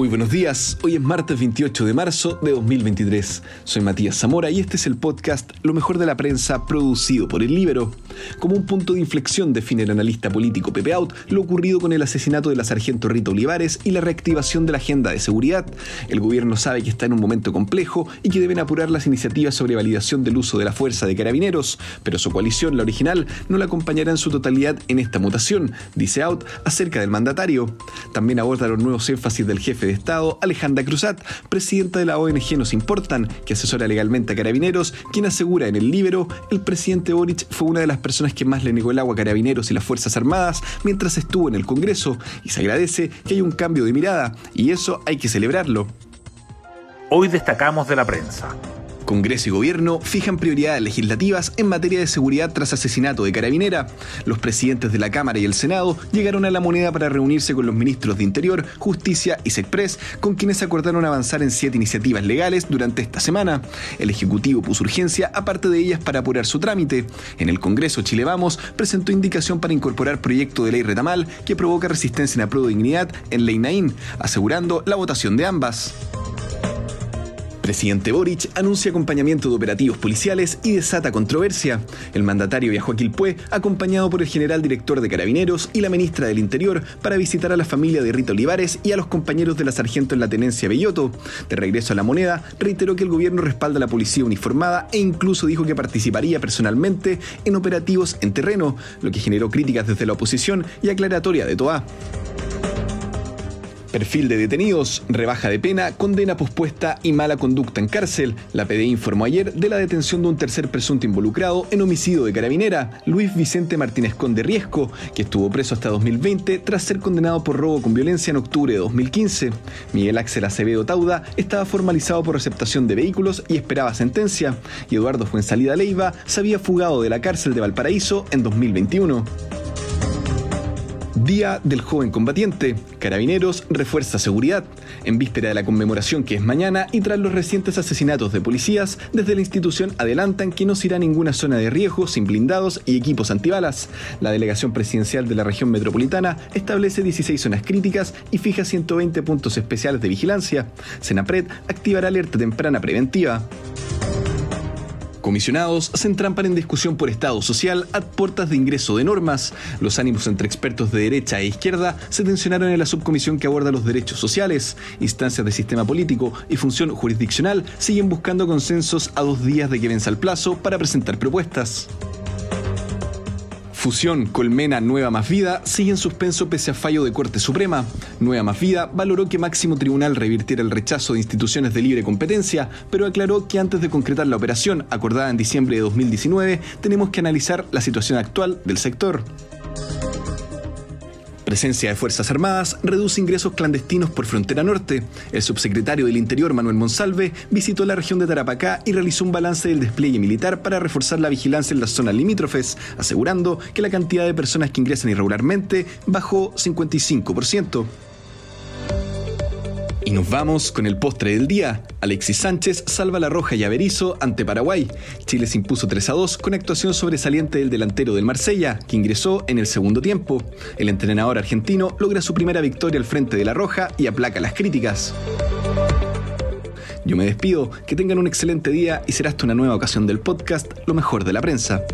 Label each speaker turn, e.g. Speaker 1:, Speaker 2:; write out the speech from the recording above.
Speaker 1: Muy buenos días, hoy es martes 28 de marzo de 2023. Soy Matías Zamora y este es el podcast Lo mejor de la prensa producido por el Libero. Como un punto de inflexión define el analista político Pepe Out lo ocurrido con el asesinato de la sargento Rita Olivares y la reactivación de la agenda de seguridad. El gobierno sabe que está en un momento complejo y que deben apurar las iniciativas sobre validación del uso de la fuerza de carabineros, pero su coalición, la original, no la acompañará en su totalidad en esta mutación, dice Out acerca del mandatario. También aborda los nuevos énfasis del jefe de Estado, Alejandra Cruzat, presidenta de la ONG Nos Importan, que asesora legalmente a carabineros, quien asegura en el Libero, el presidente Boric fue una de las personas que más le negó el agua a carabineros y las Fuerzas Armadas mientras estuvo en el Congreso, y se agradece que hay un cambio de mirada, y eso hay que celebrarlo.
Speaker 2: Hoy destacamos de la prensa.
Speaker 1: Congreso y Gobierno fijan prioridades legislativas en materia de seguridad tras asesinato de Carabinera. Los presidentes de la Cámara y el Senado llegaron a la moneda para reunirse con los ministros de Interior, Justicia y SECPRES, con quienes acordaron avanzar en siete iniciativas legales durante esta semana. El Ejecutivo puso urgencia, aparte de ellas, para apurar su trámite. En el Congreso Chile Vamos presentó indicación para incorporar proyecto de ley retamal que provoca resistencia en apruebo de dignidad en Ley Naín, asegurando la votación de ambas. Presidente Boric anuncia acompañamiento de operativos policiales y desata controversia. El mandatario viajó a Quilpué acompañado por el general director de Carabineros y la ministra del Interior para visitar a la familia de Rita Olivares y a los compañeros de la sargento en la tenencia Belloto. De regreso a la moneda, reiteró que el gobierno respalda a la policía uniformada e incluso dijo que participaría personalmente en operativos en terreno, lo que generó críticas desde la oposición y aclaratoria de Toa. Perfil de detenidos, rebaja de pena, condena pospuesta y mala conducta en cárcel. La PDI informó ayer de la detención de un tercer presunto involucrado en homicidio de carabinera, Luis Vicente Martínez Conde Riesco, que estuvo preso hasta 2020 tras ser condenado por robo con violencia en octubre de 2015. Miguel Axel Acevedo Tauda estaba formalizado por receptación de vehículos y esperaba sentencia, y Eduardo Fuensalida Leiva se había fugado de la cárcel de Valparaíso en 2021. Día del Joven Combatiente. Carabineros refuerza seguridad. En víspera de la conmemoración que es mañana y tras los recientes asesinatos de policías, desde la institución adelantan que no se irá a ninguna zona de riesgo sin blindados y equipos antibalas. La delegación presidencial de la región metropolitana establece 16 zonas críticas y fija 120 puntos especiales de vigilancia. Senapred activará alerta temprana preventiva. Comisionados se entrampan en discusión por Estado social a puertas de ingreso de normas. Los ánimos entre expertos de derecha e izquierda se tensionaron en la subcomisión que aborda los derechos sociales. Instancias de sistema político y función jurisdiccional siguen buscando consensos a dos días de que venza el plazo para presentar propuestas. Fusión Colmena Nueva Más Vida sigue en suspenso pese a fallo de Corte Suprema. Nueva Más Vida valoró que Máximo Tribunal revirtiera el rechazo de instituciones de libre competencia, pero aclaró que antes de concretar la operación acordada en diciembre de 2019, tenemos que analizar la situación actual del sector. Presencia de Fuerzas Armadas reduce ingresos clandestinos por frontera norte. El subsecretario del Interior, Manuel Monsalve, visitó la región de Tarapacá y realizó un balance del despliegue militar para reforzar la vigilancia en las zonas limítrofes, asegurando que la cantidad de personas que ingresan irregularmente bajó 55%. Y nos vamos con el postre del día. Alexis Sánchez salva la roja y Averizo ante Paraguay. Chile se impuso 3 a 2 con actuación sobresaliente del delantero del Marsella, que ingresó en el segundo tiempo. El entrenador argentino logra su primera victoria al frente de la roja y aplaca las críticas. Yo me despido, que tengan un excelente día y será hasta una nueva ocasión del podcast Lo mejor de la prensa.